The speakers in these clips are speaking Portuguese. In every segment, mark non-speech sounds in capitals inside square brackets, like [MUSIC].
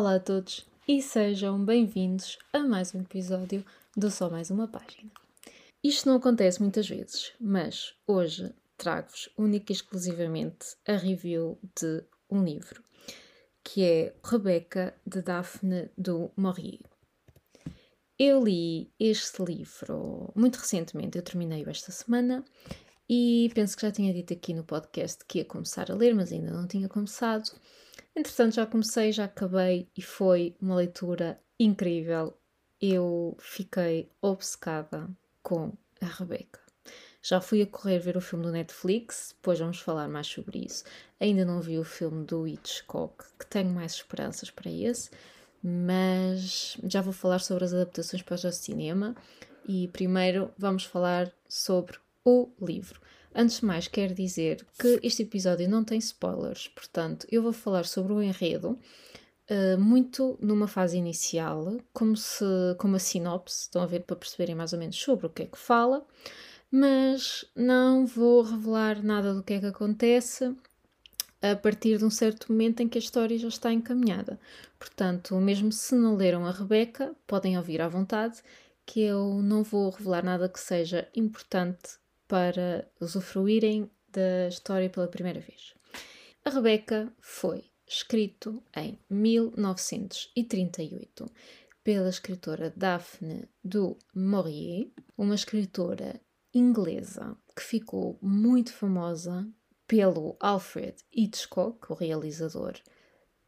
Olá a todos e sejam bem-vindos a mais um episódio do Só Mais Uma Página. Isto não acontece muitas vezes, mas hoje trago-vos única e exclusivamente a review de um livro, que é Rebeca de Daphne du Maurier. Eu li este livro muito recentemente, eu terminei-o esta semana e penso que já tinha dito aqui no podcast que ia começar a ler, mas ainda não tinha começado. Entretanto, já comecei, já acabei e foi uma leitura incrível. Eu fiquei obcecada com a Rebeca. Já fui a correr ver o filme do Netflix, depois vamos falar mais sobre isso. Ainda não vi o filme do Hitchcock, que tenho mais esperanças para esse, mas já vou falar sobre as adaptações para o cinema e primeiro vamos falar sobre o livro. Antes de mais, quero dizer que este episódio não tem spoilers, portanto, eu vou falar sobre o enredo uh, muito numa fase inicial, como se como a sinopse, estão a ver para perceberem mais ou menos sobre o que é que fala, mas não vou revelar nada do que é que acontece a partir de um certo momento em que a história já está encaminhada. Portanto, mesmo se não leram a Rebeca, podem ouvir à vontade, que eu não vou revelar nada que seja importante para usufruírem da história pela primeira vez. A Rebeca foi escrito em 1938 pela escritora Daphne du Maurier, uma escritora inglesa que ficou muito famosa pelo Alfred Hitchcock, o realizador,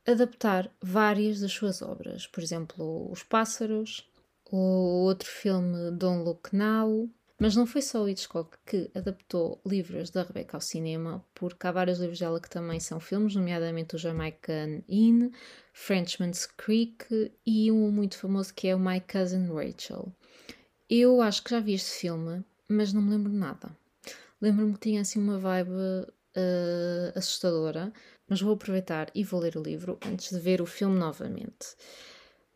adaptar várias das suas obras, por exemplo, Os Pássaros, o outro filme Don't Look Now, mas não foi só o Hitchcock que adaptou livros da Rebecca ao cinema, porque há vários livros dela que também são filmes, nomeadamente o Jamaican Inn, Frenchman's Creek e um muito famoso que é o My Cousin Rachel. Eu acho que já vi este filme, mas não me lembro nada. Lembro-me que tinha assim uma vibe uh, assustadora, mas vou aproveitar e vou ler o livro antes de ver o filme novamente.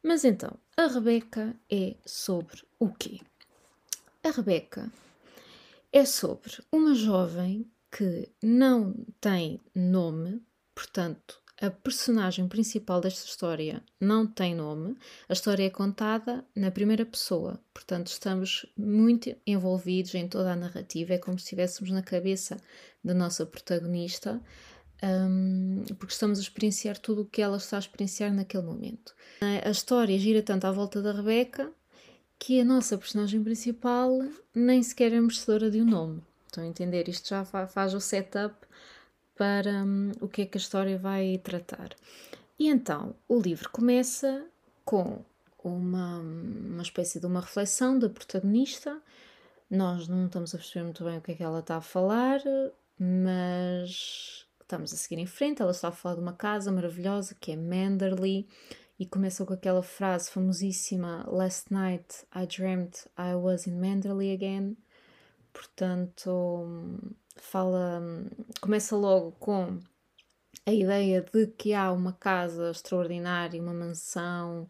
Mas então, a Rebeca é sobre o quê? A Rebeca é sobre uma jovem que não tem nome, portanto, a personagem principal desta história não tem nome. A história é contada na primeira pessoa, portanto, estamos muito envolvidos em toda a narrativa. É como se estivéssemos na cabeça da nossa protagonista, um, porque estamos a experienciar tudo o que ela está a experienciar naquele momento. A história gira tanto à volta da Rebeca que a nossa personagem principal nem sequer é merecedora de um nome. Estão a entender? Isto já faz o setup para um, o que é que a história vai tratar. E então, o livro começa com uma, uma espécie de uma reflexão da protagonista. Nós não estamos a perceber muito bem o que é que ela está a falar, mas estamos a seguir em frente. Ela está a falar de uma casa maravilhosa que é Manderley e começa com aquela frase famosíssima Last night I dreamt I was in Manderley again. Portanto, fala, começa logo com a ideia de que há uma casa extraordinária, uma mansão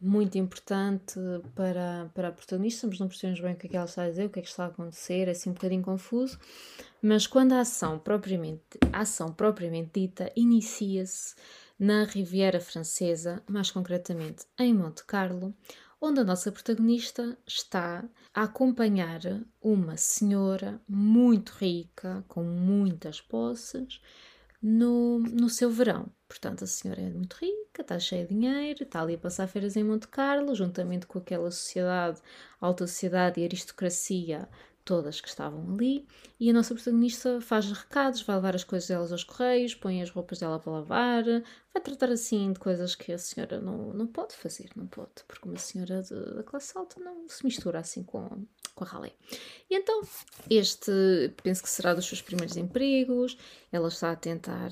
muito importante para, para a protagonista, mas não percebemos bem o que é que ela está a dizer, o que é que está a acontecer, é assim um bocadinho confuso. Mas quando a ação propriamente, a ação propriamente dita inicia-se na Riviera Francesa, mais concretamente em Monte Carlo, onde a nossa protagonista está a acompanhar uma senhora muito rica, com muitas posses, no, no seu verão. Portanto, a senhora é muito rica, está cheia de dinheiro, está ali a passar férias em Monte Carlo, juntamente com aquela sociedade, alta sociedade e aristocracia todas que estavam ali, e a nossa protagonista faz recados, vai levar as coisas delas aos correios, põe as roupas dela para lavar, vai tratar assim de coisas que a senhora não, não pode fazer, não pode, porque uma senhora de, da classe alta não se mistura assim com, com a ralé. E então, este penso que será dos seus primeiros empregos, ela está a tentar,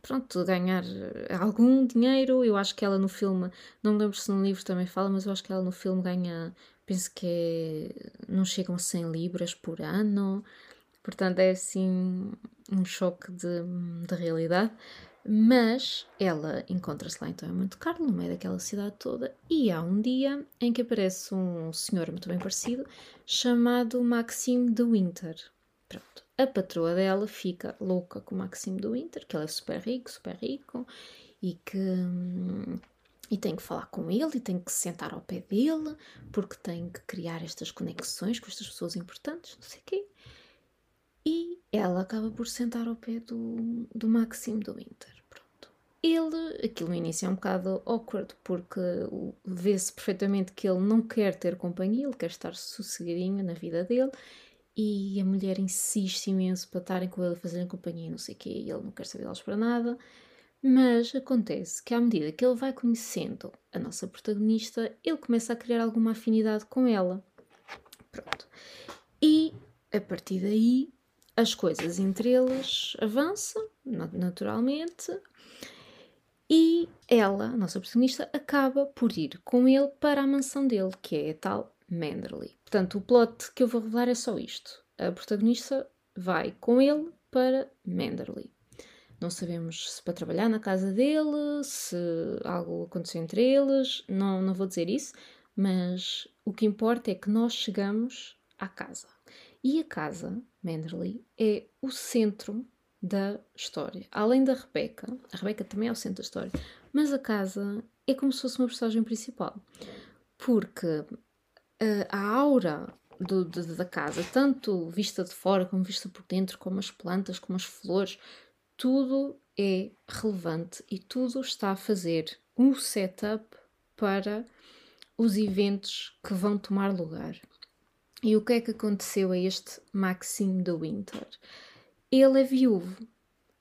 pronto, ganhar algum dinheiro, eu acho que ela no filme, não me lembro se no livro também fala, mas eu acho que ela no filme ganha penso que é, não chegam a 100 libras por ano, portanto é assim um choque de, de realidade. Mas ela encontra-se lá então em Monte Carlo, no meio daquela cidade toda, e há um dia em que aparece um senhor muito bem parecido chamado Maxime de Winter. Pronto. A patroa dela fica louca com o Maxime de Winter, que ele é super rico, super rico, e que hum, e tem que falar com ele e tem que se sentar ao pé dele porque tem que criar estas conexões com estas pessoas importantes, não sei o quê. E ela acaba por sentar ao pé do, do Maxim do Winter. Pronto. Ele, aquilo no início é um bocado awkward porque vê-se perfeitamente que ele não quer ter companhia, ele quer estar sossegadinho na vida dele e a mulher insiste imenso para estarem com ele, fazerem companhia não sei o quê, e ele não quer saber delas para nada. Mas acontece que à medida que ele vai conhecendo a nossa protagonista, ele começa a criar alguma afinidade com ela. Pronto. E a partir daí as coisas entre eles avançam naturalmente e ela, a nossa protagonista, acaba por ir com ele para a mansão dele, que é a tal Manderley. Portanto, o plot que eu vou revelar é só isto. A protagonista vai com ele para Manderley. Não sabemos se para trabalhar na casa dele, se algo aconteceu entre eles, não, não vou dizer isso, mas o que importa é que nós chegamos à casa. E a casa, Manderley, é o centro da história. Além da Rebecca, a Rebecca também é o centro da história, mas a casa é como se fosse uma personagem principal. Porque uh, a aura do, de, da casa, tanto vista de fora como vista por dentro, como as plantas, como as flores, tudo é relevante e tudo está a fazer um setup para os eventos que vão tomar lugar. E o que é que aconteceu a este Maxime de Winter? Ele é viúvo.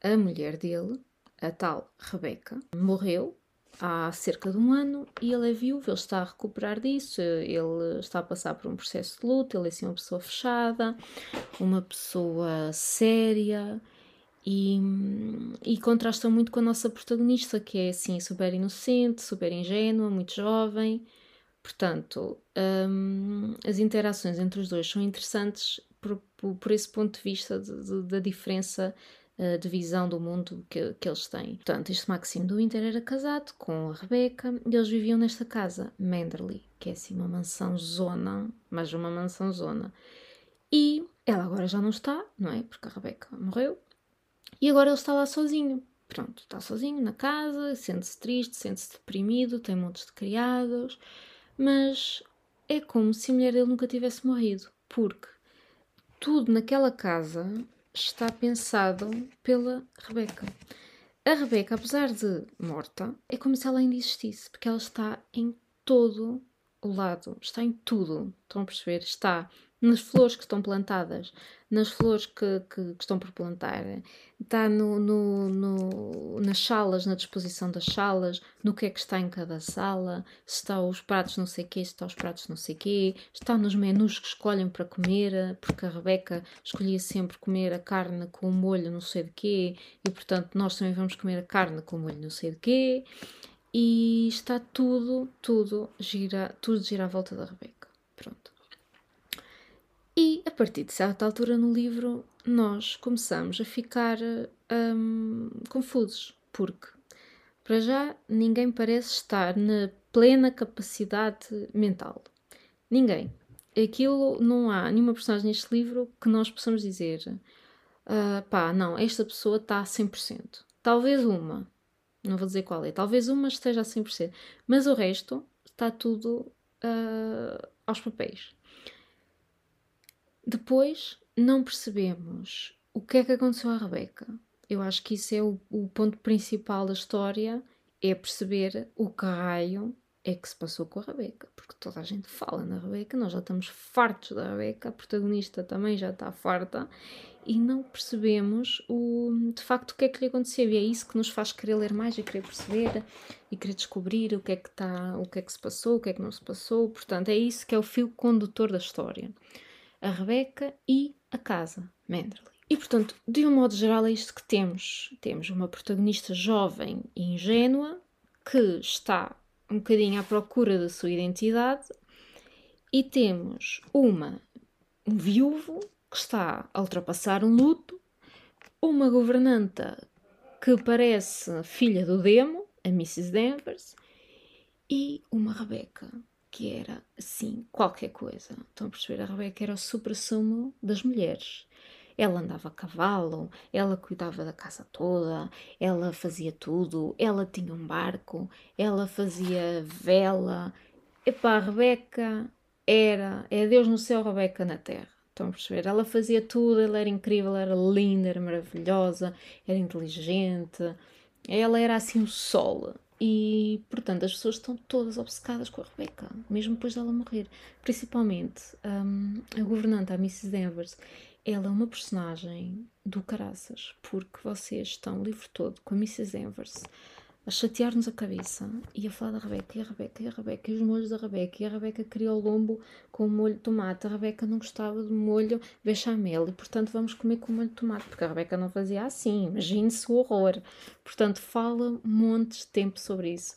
A mulher dele, a tal Rebecca, morreu há cerca de um ano e ele é viúvo, ele está a recuperar disso, ele está a passar por um processo de luto, ele é assim uma pessoa fechada, uma pessoa séria, e, e contrasta muito com a nossa protagonista, que é assim super inocente, super ingênua, muito jovem. Portanto, um, as interações entre os dois são interessantes por, por, por esse ponto de vista da diferença uh, de visão do mundo que, que eles têm. Portanto, este Maxime do era casado com a Rebecca e eles viviam nesta casa, Manderley, que é assim uma mansão zona, mas uma mansão zona. E ela agora já não está, não é? Porque a Rebecca morreu. E agora ele está lá sozinho. Pronto, está sozinho na casa, sente-se triste, sente-se deprimido, tem montes de criados, mas é como se a mulher dele nunca tivesse morrido, porque tudo naquela casa está pensado pela Rebeca. A Rebeca, apesar de morta, é como se ela ainda existisse, porque ela está em todo o lado, está em tudo. Estão a perceber? Está nas flores que estão plantadas, nas flores que, que, que estão por plantar, está no, no, no, nas salas, na disposição das salas, no que é que está em cada sala, se está os pratos não sei quê, se está os pratos não sei quê, está nos menus que escolhem para comer, porque a Rebeca escolhia sempre comer a carne com o molho não sei de quê, e portanto nós também vamos comer a carne com o molho não sei de quê, e está tudo, tudo gira, tudo gira à volta da Rebeca. Pronto. E a partir de certa altura no livro, nós começamos a ficar hum, confusos, porque para já ninguém parece estar na plena capacidade mental. Ninguém. Aquilo não há nenhuma personagem neste livro que nós possamos dizer uh, pá, não, esta pessoa está a 100%. Talvez uma, não vou dizer qual é, talvez uma esteja a 100%, mas o resto está tudo uh, aos papéis. Depois, não percebemos o que é que aconteceu à Rebeca. Eu acho que isso é o, o ponto principal da história, é perceber o que raio é que se passou com a Rebeca, porque toda a gente fala na Rebeca, nós já estamos fartos da Rebeca, a protagonista também já está farta, e não percebemos o, de facto o que é que lhe aconteceu. E é isso que nos faz querer ler mais e querer perceber e querer descobrir o que é que está, o que é que se passou, o que é que não se passou. Portanto, é isso que é o fio condutor da história a Rebeca e a casa, Manderley. E portanto, de um modo geral, é isto que temos. Temos uma protagonista jovem e ingênua que está um bocadinho à procura da sua identidade e temos uma um viúvo que está a ultrapassar um luto, uma governanta que parece filha do demo, a Mrs. Danvers, e uma Rebeca que era assim, qualquer coisa. Estão a perceber? A Rebeca era o supra-sumo das mulheres. ela andava a cavalo, ela cuidava da casa toda, ela fazia tudo, ela tinha um barco, ela fazia vela. Epá, a Rebeca era, é Deus no céu, Rebeca na terra. Estão a perceber? Ela fazia tudo, ela era incrível, era linda, era maravilhosa, era inteligente. Ela era assim o sol. E, portanto, as pessoas estão todas obcecadas com a Rebecca, mesmo depois dela morrer. Principalmente um, a governanta, a Mrs. Danvers. Ela é uma personagem do caraças, porque vocês estão o livro todo com a Mrs. Danvers a chatear-nos a cabeça e a falar da Rebeca, e a Rebeca, e a Rebeca, e os molhos da Rebeca, e a Rebeca queria o lombo com molho de tomate, a Rebeca não gostava de molho bechamel, e portanto vamos comer com molho de tomate, porque a Rebeca não fazia assim, imagine-se o horror. Portanto, fala montes de tempo sobre isso.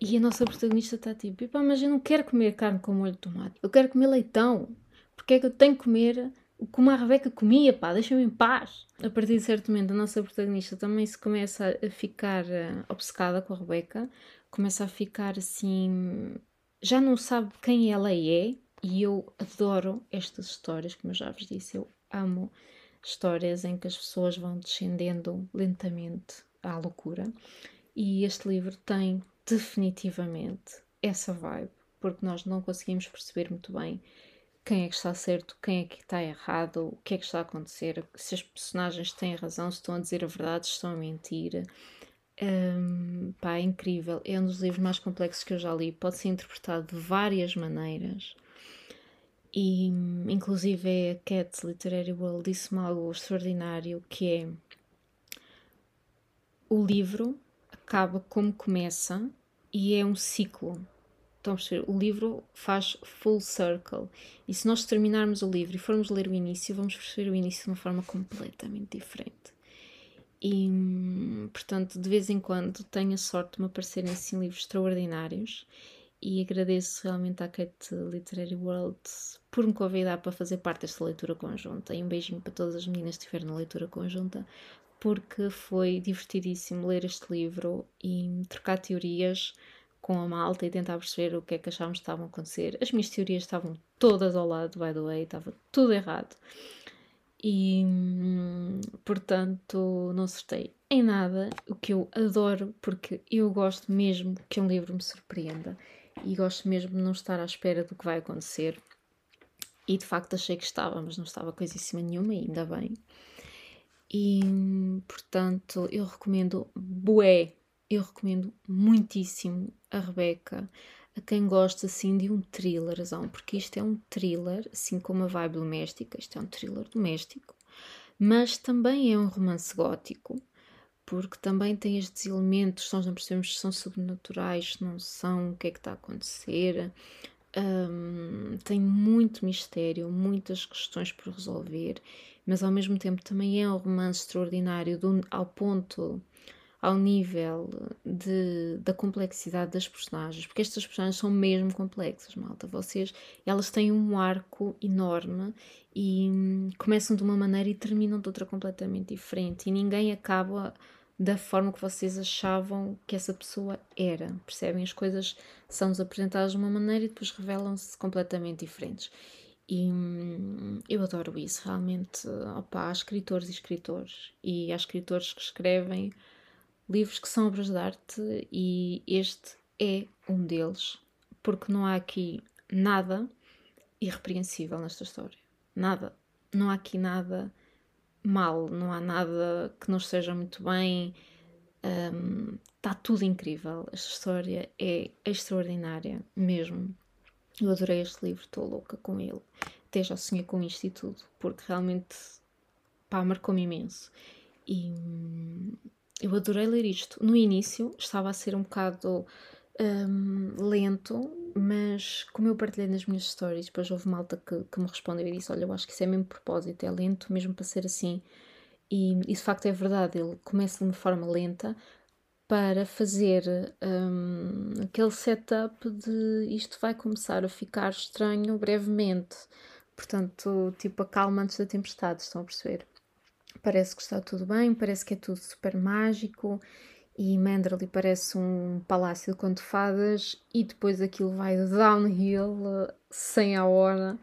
E a nossa protagonista está tipo, mas eu não quero comer carne com molho de tomate, eu quero comer leitão. Porque é que eu tenho que comer como a Rebeca comia, pá, deixa-me em paz. A partir de certo momento, a nossa protagonista também se começa a ficar uh, obcecada com a Rebeca, começa a ficar assim. já não sabe quem ela é, e eu adoro estas histórias, como eu já vos disse, eu amo histórias em que as pessoas vão descendendo lentamente à loucura, e este livro tem definitivamente essa vibe, porque nós não conseguimos perceber muito bem quem é que está certo, quem é que está errado, o que é que está a acontecer, se as personagens têm razão, se estão a dizer a verdade, se estão a mentir. Um, pá, é incrível. É um dos livros mais complexos que eu já li. Pode ser interpretado de várias maneiras. E, inclusive, é a Cat Literary World disse-me algo extraordinário que é o livro acaba como começa e é um ciclo. Estão a perceber? O livro faz full circle. E se nós terminarmos o livro e formos ler o início, vamos perceber o início de uma forma completamente diferente. E, portanto, de vez em quando tenho a sorte de me aparecerem assim livros extraordinários e agradeço realmente à Kate Literary World por me convidar para fazer parte desta leitura conjunta. E um beijinho para todas as meninas que estiveram na leitura conjunta, porque foi divertidíssimo ler este livro e trocar teorias com a malta e tentar perceber o que é que achávamos que estavam a acontecer. As minhas teorias estavam todas ao lado, by the way, estava tudo errado. E, portanto, não acertei em nada, o que eu adoro, porque eu gosto mesmo que um livro me surpreenda e gosto mesmo de não estar à espera do que vai acontecer. E de facto achei que estava, mas não estava coisíssima nenhuma, ainda bem. E portanto, eu recomendo bué eu recomendo muitíssimo a Rebeca a quem gosta assim de um thrillerzão, porque isto é um thriller, assim como a vibe doméstica, isto é um thriller doméstico, mas também é um romance gótico, porque também tem estes elementos, nós não percebemos se são sobrenaturais, se não são, o que é que está a acontecer. Um, tem muito mistério, muitas questões por resolver, mas ao mesmo tempo também é um romance extraordinário, do, ao ponto ao nível de, da complexidade das personagens, porque estas personagens são mesmo complexas, malta. Vocês, elas têm um arco enorme e hum, começam de uma maneira e terminam de outra completamente diferente, e ninguém acaba da forma que vocês achavam que essa pessoa era. Percebem? As coisas são-nos apresentadas de uma maneira e depois revelam-se completamente diferentes. E hum, eu adoro isso, realmente. Opa, há escritores e escritores, e há escritores que escrevem livros que são obras de arte e este é um deles, porque não há aqui nada irrepreensível nesta história. Nada. Não há aqui nada mal, não há nada que não esteja muito bem. Está um, tudo incrível. Esta história é extraordinária mesmo. Eu adorei este livro, estou louca com ele. Até já sonhei com isto e tudo, porque realmente pá, marcou-me imenso. E, eu adorei ler isto. No início estava a ser um bocado um, lento, mas como eu partilhei nas minhas stories, depois houve malta que, que me respondeu e disse: Olha, eu acho que isso é mesmo propósito, é lento mesmo para ser assim. E de facto é verdade, ele começa de uma forma lenta para fazer um, aquele setup de isto vai começar a ficar estranho brevemente. Portanto, tipo, a calma antes da tempestade, estão a perceber? Parece que está tudo bem, parece que é tudo super mágico e Manderley parece um palácio de conto fadas e depois aquilo vai downhill sem a hora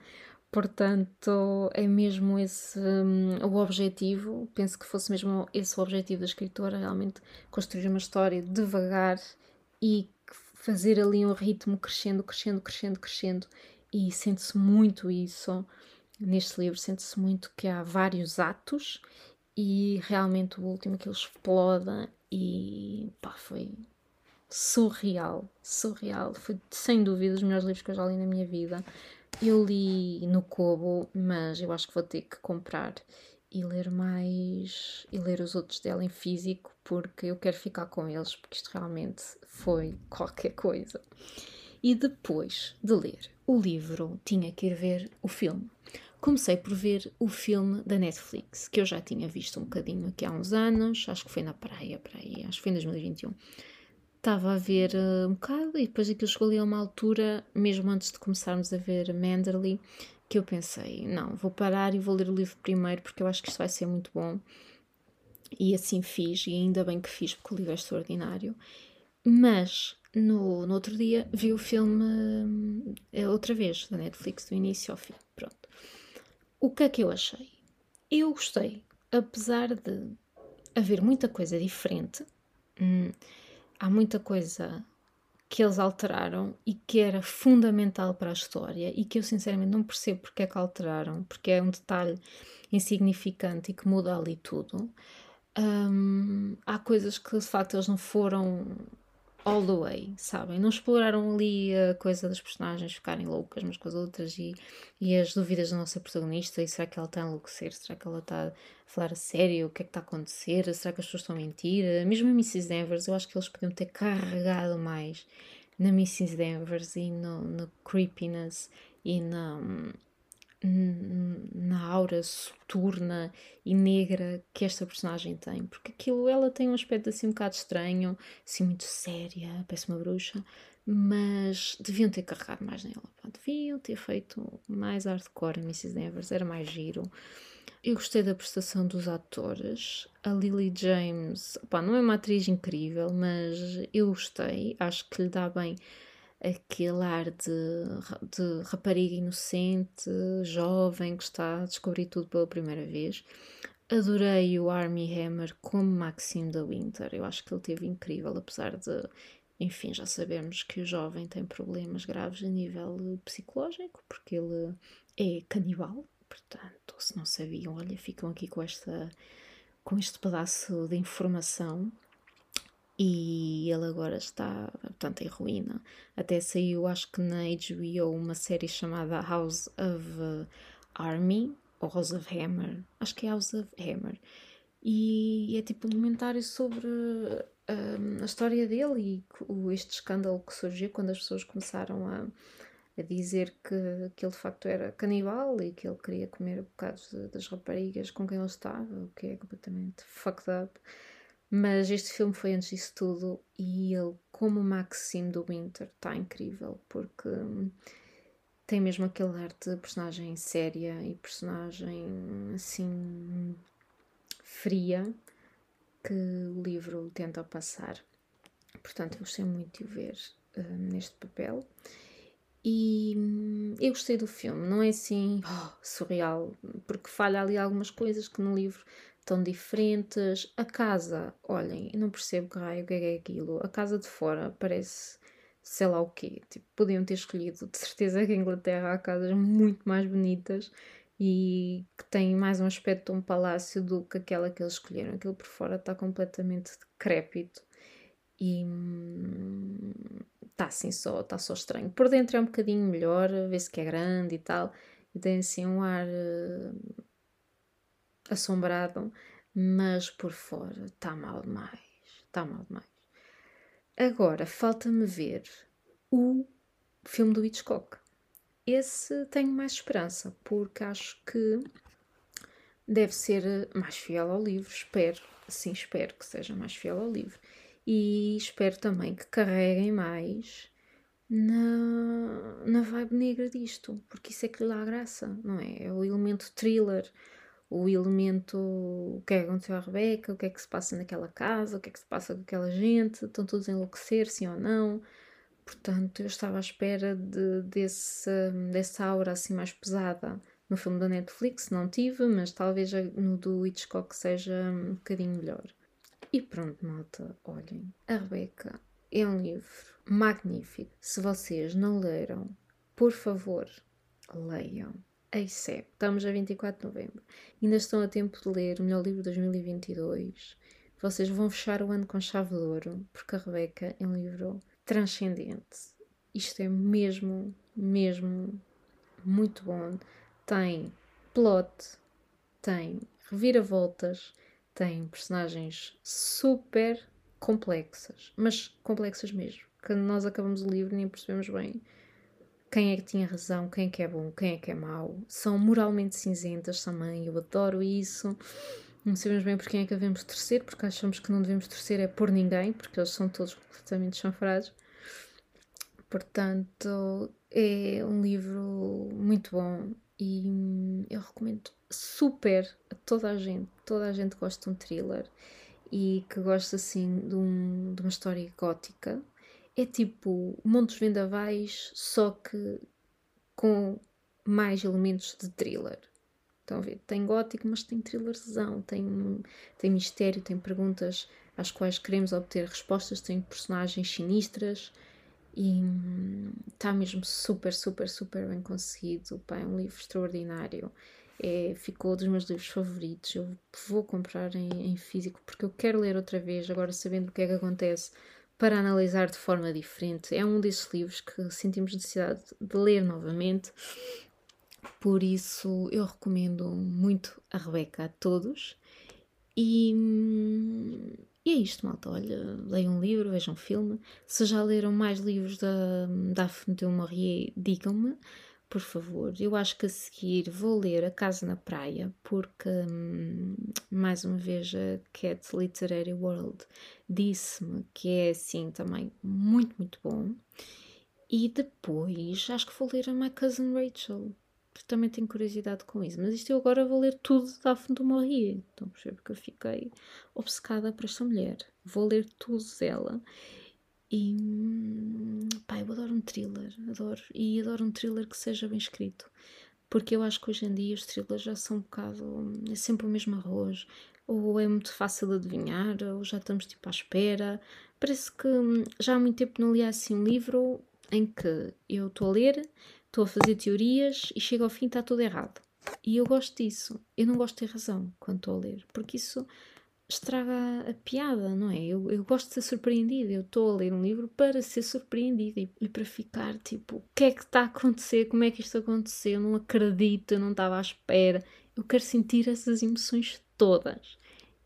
Portanto, é mesmo esse um, o objetivo. Penso que fosse mesmo esse o objetivo da escritora, realmente construir uma história devagar e fazer ali um ritmo crescendo, crescendo, crescendo, crescendo. E sente-se muito isso neste livro, sente-se muito que há vários atos e realmente o último que ele explode e pá, foi surreal, surreal. Foi sem dúvida os melhores livros que eu já li na minha vida. Eu li no Kobo, mas eu acho que vou ter que comprar e ler mais e ler os outros dela em físico porque eu quero ficar com eles porque isto realmente foi qualquer coisa. E depois de ler o livro, tinha que ir ver o filme. Comecei por ver o filme da Netflix, que eu já tinha visto um bocadinho aqui há uns anos, acho que foi na praia, para aí, acho que foi em 2021 estava a ver uh, um bocado e depois aquilo chegou ali a uma altura, mesmo antes de começarmos a ver Manderley, que eu pensei, não, vou parar e vou ler o livro primeiro porque eu acho que isto vai ser muito bom. E assim fiz, e ainda bem que fiz porque o livro é extraordinário. Mas no, no outro dia vi o filme uh, outra vez, da Netflix, do início ao fim. O que é que eu achei? Eu gostei, apesar de haver muita coisa diferente. Hum, há muita coisa que eles alteraram e que era fundamental para a história e que eu sinceramente não percebo porque é que alteraram, porque é um detalhe insignificante e que muda ali tudo. Um, há coisas que de facto eles não foram all the way, sabem? Não exploraram ali a coisa das personagens ficarem loucas umas com as outras e, e as dúvidas da nossa protagonista. E será que ela está a enlouquecer? Será que ela está a falar a sério? O que é que está a acontecer? Será que as pessoas estão a mentir? Mesmo a Mrs. Danvers, eu acho que eles podiam ter carregado mais na Mrs. Danvers e no, no creepiness e na na aura soturna e negra que esta personagem tem, porque aquilo ela tem um aspecto assim um bocado estranho, assim muito séria, parece uma bruxa, mas deviam ter carregado mais nela, pá. deviam ter feito mais hardcore Mrs. Danvers, era mais giro. Eu gostei da prestação dos atores. A Lily James, pá, não é uma atriz incrível, mas eu gostei, acho que lhe dá bem aquele ar de, de rapariga inocente, jovem, que está a descobrir tudo pela primeira vez. Adorei o Army Hammer como Maxime da Winter. Eu acho que ele teve incrível, apesar de, enfim, já sabemos que o jovem tem problemas graves a nível psicológico, porque ele é canibal. Portanto, se não sabiam, olha, ficam aqui com esta com este pedaço de informação e ele agora está, portanto, em ruína. Até saiu, acho que na HBO, uma série chamada House of Army, ou House of Hammer, acho que é House of Hammer, e é tipo um documentário sobre um, a história dele e o, este escândalo que surgiu quando as pessoas começaram a, a dizer que, que ele de facto era canibal e que ele queria comer bocados das raparigas com quem ele estava, o que é completamente fucked up. Mas este filme foi antes disso tudo e ele, como Maxime do Winter, está incrível porque hum, tem mesmo aquele ar de personagem séria e personagem assim fria que o livro tenta passar. Portanto, eu gostei muito de o ver uh, neste papel. E hum, eu gostei do filme, não é assim oh, [GASPS] surreal, porque falha ali algumas coisas que no livro tão diferentes. A casa, olhem, não percebo que raio que é aquilo. A casa de fora parece sei lá o quê. Tipo, podiam ter escolhido, de certeza que em Inglaterra há casas muito mais bonitas e que têm mais um aspecto de um palácio do que aquela que eles escolheram. Aquilo por fora está completamente decrépito e está assim só, está só estranho. Por dentro é um bocadinho melhor, vê-se que é grande e tal, e tem assim um ar uh, assombrado, mas por fora está mal demais. Está mal demais. Agora, falta-me ver o filme do Hitchcock. Esse tenho mais esperança, porque acho que deve ser mais fiel ao livro. Espero, sim, espero que seja mais fiel ao livro. E espero também que carreguem mais na, na vibe negra disto, porque isso é que lhe dá graça, não é? É o elemento thriller, o elemento o que é que aconteceu à Rebeca, o que é que se passa naquela casa, o que é que se passa com aquela gente, estão todos a enlouquecer, sim ou não. Portanto, eu estava à espera de, desse, dessa aura assim mais pesada no filme da Netflix, não tive, mas talvez no do Hitchcock seja um bocadinho melhor. E pronto, malta, olhem, a Rebeca é um livro magnífico. Se vocês não leram, por favor, leiam. ASAP. Estamos a 24 de novembro. Ainda estão a tempo de ler o melhor livro de 2022. Vocês vão fechar o ano com chave de ouro, porque a Rebeca é um livro transcendente. Isto é mesmo, mesmo muito bom. Tem plot, tem reviravoltas, tem personagens super complexas, mas complexas mesmo. Que nós acabamos o livro e nem percebemos bem quem é que tinha razão, quem é que é bom, quem é que é mau. São moralmente cinzentas também, eu adoro isso. Não sabemos bem por quem é que devemos torcer, porque achamos que não devemos torcer é por ninguém, porque eles são todos completamente chanfrados. Portanto, é um livro muito bom e eu recomendo super a toda a gente. Toda a gente gosta de um thriller e que gosta assim de, um, de uma história gótica. É tipo Montes Vendavais, só que com mais elementos de thriller. Estão a ver? Tem gótico, mas tem thrillerzão, tem, tem mistério, tem perguntas às quais queremos obter respostas, tem personagens sinistras e está mesmo super, super, super bem conseguido. Pá, é um livro extraordinário. É, ficou dos meus livros favoritos. Eu vou comprar em, em físico porque eu quero ler outra vez, agora sabendo o que é que acontece, para analisar de forma diferente. É um desses livros que sentimos necessidade de ler novamente por isso eu recomendo muito a Rebeca a todos. E, e é isto, malta. Olha, leiam um livro, vejam um filme. Se já leram mais livros da Daphne de Maurier, digam-me, por favor. Eu acho que a seguir vou ler A Casa na Praia, porque, hum, mais uma vez, a Cat Literary World disse-me que é assim também muito, muito bom. E depois acho que vou ler a My Cousin Rachel, porque também tenho curiosidade com isso. Mas isto eu agora vou ler tudo de Daphne du Maurier. Então percebo que eu fiquei obcecada por esta mulher. Vou ler tudo dela. E pá, eu adoro um thriller, adoro. E adoro um thriller que seja bem escrito. Porque eu acho que hoje em dia os thrillers já são um bocado. é sempre o mesmo arroz. Ou é muito fácil de adivinhar, ou já estamos tipo à espera. Parece que hum, já há muito tempo não li assim um livro em que eu estou a ler estou a fazer teorias e chego ao fim está tudo errado. E eu gosto disso. Eu não gosto de ter razão quando estou a ler, porque isso estraga a piada, não é? Eu, eu gosto de ser surpreendida. Eu estou a ler um livro para ser surpreendida e, e, para ficar tipo: o que é que está a acontecer? Como é que isto aconteceu? Eu não acredito, eu não estava à espera. Eu quero sentir essas emoções todas.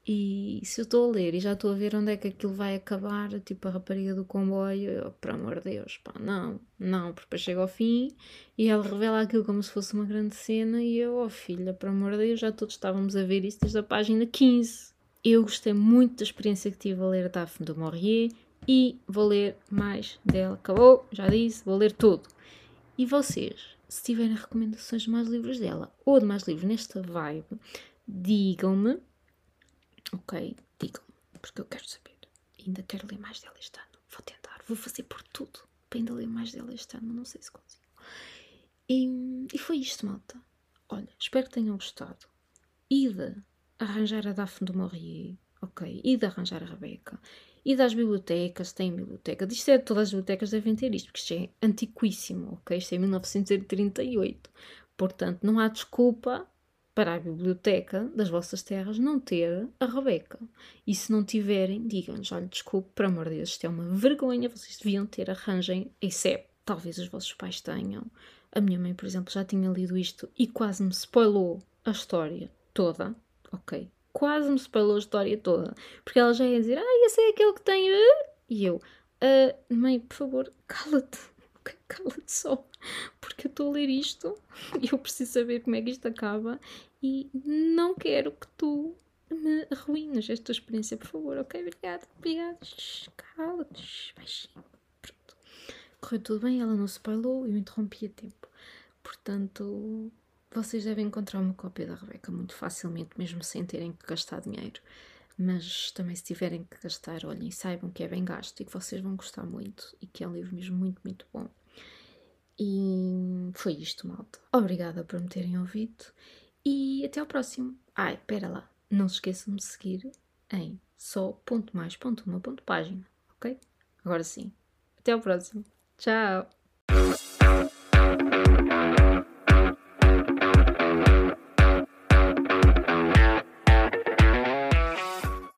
E se eu estou a ler e já estou a ver onde é que aquilo vai acabar, tipo a rapariga do comboio, eu, por amor de Deus, pá, não, não, porque depois chega ao fim e ela revela aquilo como se fosse uma grande cena e eu, oh filha, por amor de Deus, já todos estávamos a ver isso desde a página 15. Eu gostei muito da experiência que tive a ler Daphne do Maurier e vou ler mais dela. Acabou, já disse, vou ler tudo. E vocês, se tiverem recomendações de mais livros dela ou de mais livros nesta vibe, digam-me Ok, digam-me, porque eu quero saber. Ainda quero ler mais dela este ano. Vou tentar, vou fazer por tudo para ainda ler mais dela este ano, não sei se consigo. E, e foi isto, malta. Olha, espero que tenham gostado. De arranjar a Daphne do Maurier, ok? E de arranjar a Rebeca. E das bibliotecas, tem biblioteca. Isto é, todas as bibliotecas devem ter isto, porque isto é antiquíssimo, ok? Isto é 1938. Portanto, não há desculpa para a biblioteca das vossas terras não ter a Rebeca. E se não tiverem, digam-nos: olha, desculpe, por amor de Deus, isto é uma vergonha, vocês deviam ter, arranjem, exceto talvez os vossos pais tenham. A minha mãe, por exemplo, já tinha lido isto e quase me spoilou a história toda, ok? Quase me spoilou a história toda, porque ela já ia dizer: ah, esse é aquele que tem. E eu, uh, mãe, por favor, cala-te [LAUGHS] cala-te só, porque eu estou a ler isto [LAUGHS] e eu preciso saber como é que isto acaba e não quero que tu me arruines esta experiência, por favor, ok? Obrigada, obrigada. Cala-te, baixinho. Pronto. Correu tudo bem, ela não se spoilou, eu interrompi a tempo. Portanto, vocês devem encontrar uma cópia da Rebeca muito facilmente, mesmo sem terem que gastar dinheiro. Mas também se tiverem que gastar, olhem, saibam que é bem gasto e que vocês vão gostar muito e que é um livro mesmo muito, muito bom. E foi isto, malta. Obrigada por me terem ouvido e até ao próximo. Ai, espera lá, não se esqueçam de seguir em só ponto mais ponto uma ponto página, ok? Agora sim. Até ao próximo. Tchau!